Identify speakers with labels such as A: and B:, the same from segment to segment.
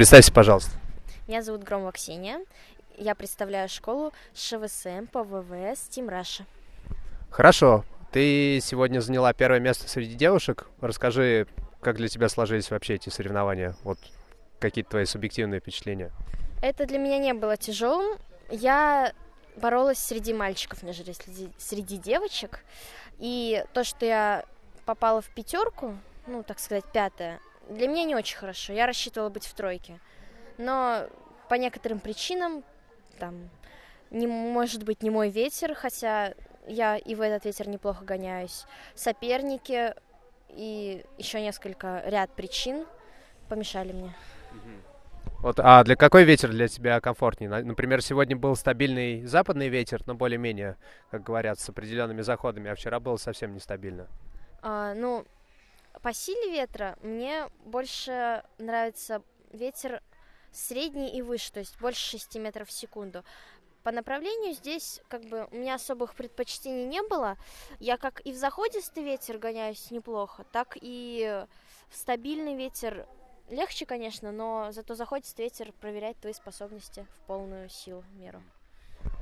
A: Представься, пожалуйста.
B: Меня зовут Громова Ксения. Я представляю школу ШВСМ по ВВС Тим Раша.
A: Хорошо. Ты сегодня заняла первое место среди девушек. Расскажи, как для тебя сложились вообще эти соревнования? Вот какие-то твои субъективные впечатления?
B: Это для меня не было тяжелым. Я боролась среди мальчиков, нежели среди, среди девочек. И то, что я попала в пятерку, ну, так сказать, пятая, для меня не очень хорошо. Я рассчитывала быть в тройке. Но по некоторым причинам, там, не может быть не мой ветер, хотя я и в этот ветер неплохо гоняюсь. Соперники и еще несколько ряд причин помешали мне.
A: Вот, а для какой ветер для тебя комфортнее? Например, сегодня был стабильный западный ветер, но более-менее, как говорят, с определенными заходами, а вчера было совсем нестабильно.
B: А, ну, по силе ветра мне больше нравится ветер средний и выше, то есть больше 6 метров в секунду. По направлению здесь как бы у меня особых предпочтений не было. Я как и в заходистый ветер гоняюсь неплохо, так и в стабильный ветер легче, конечно, но зато заходистый ветер проверяет твои способности в полную силу, меру.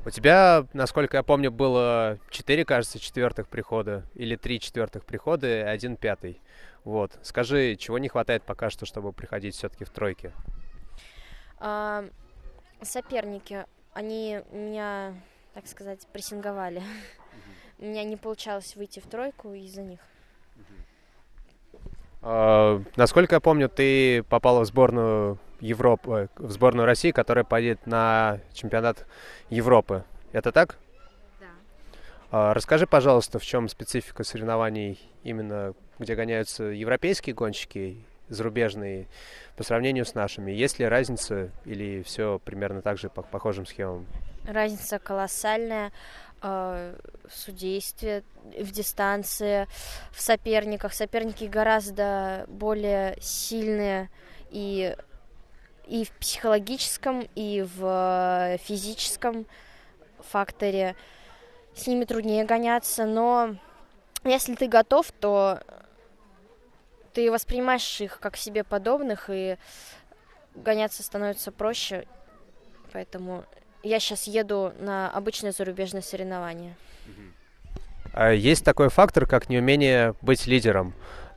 A: У тебя, насколько я помню, было 4, кажется, четвертых прихода, или 3 четвертых прихода и один пятый. Вот. Скажи, чего не хватает пока что, чтобы приходить все-таки в тройки?
B: А, соперники, они меня, так сказать, прессинговали. У меня не получалось выйти в тройку из-за них.
A: А, насколько я помню, ты попала в сборную Европы, в сборную России, которая поедет на чемпионат Европы. Это так?
B: Да.
A: А, расскажи, пожалуйста, в чем специфика соревнований именно, где гоняются европейские гонщики, зарубежные, по сравнению с нашими? Есть ли разница или все примерно так же по похожим схемам?
B: Разница колоссальная в судействе, в дистанции, в соперниках. Соперники гораздо более сильные и и в психологическом, и в физическом факторе. С ними труднее гоняться, но если ты готов, то ты воспринимаешь их как себе подобных, и гоняться становится проще. Поэтому я сейчас еду на обычное зарубежное соревнование.
A: А есть такой фактор, как неумение быть лидером.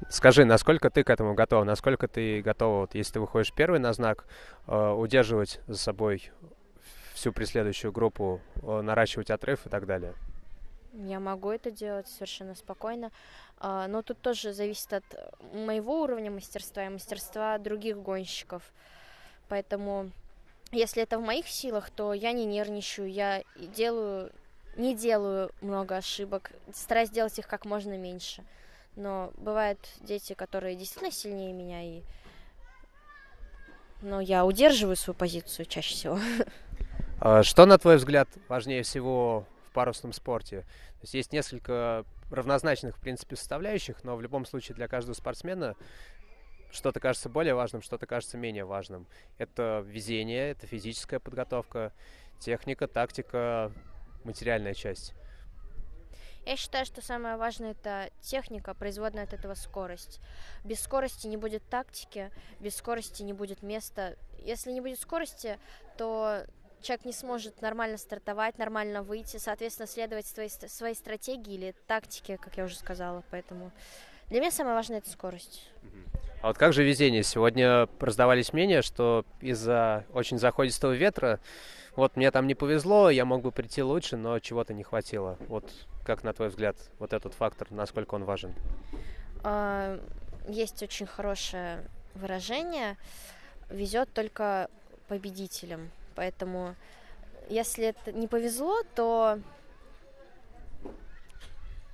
A: Скажи, насколько ты к этому готова? Насколько ты готова, вот, если ты выходишь первый на знак, э, удерживать за собой всю преследующую группу, э, наращивать отрыв и так далее?
B: Я могу это делать совершенно спокойно, э, но тут тоже зависит от моего уровня мастерства и мастерства других гонщиков. Поэтому, если это в моих силах, то я не нервничаю, я делаю, не делаю много ошибок, стараюсь делать их как можно меньше. Но бывают дети, которые действительно сильнее меня, и но я удерживаю свою позицию чаще всего.
A: А что, на твой взгляд, важнее всего в парусном спорте? То есть есть несколько равнозначных, в принципе, составляющих, но в любом случае для каждого спортсмена что-то кажется более важным, что-то кажется менее важным. Это везение, это физическая подготовка, техника, тактика, материальная часть.
B: Я считаю, что самое важное это техника, производная от этого скорость. Без скорости не будет тактики, без скорости не будет места. Если не будет скорости, то человек не сможет нормально стартовать, нормально выйти, соответственно, следовать своей, своей стратегии или тактике, как я уже сказала. Поэтому для меня самое важное это скорость.
A: А вот как же везение? Сегодня раздавались мнения, что из-за очень заходистого ветра, вот мне там не повезло, я мог бы прийти лучше, но чего-то не хватило. Вот как на твой взгляд, вот этот фактор, насколько он важен?
B: А, есть очень хорошее выражение «везет только победителям». Поэтому, если это не повезло, то,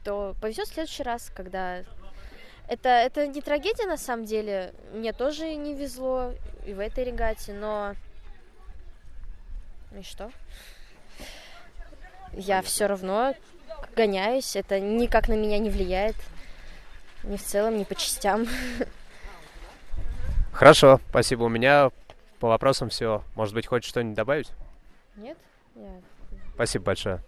B: то повезет в следующий раз, когда... Это, это не трагедия на самом деле. Мне тоже не везло и в этой регате, но... И что? Я все равно гоняюсь, это никак на меня не влияет. Ни в целом, ни по частям.
A: Хорошо, спасибо. У меня по вопросам все. Может быть, хочешь что-нибудь добавить?
B: Нет? Я...
A: Спасибо большое.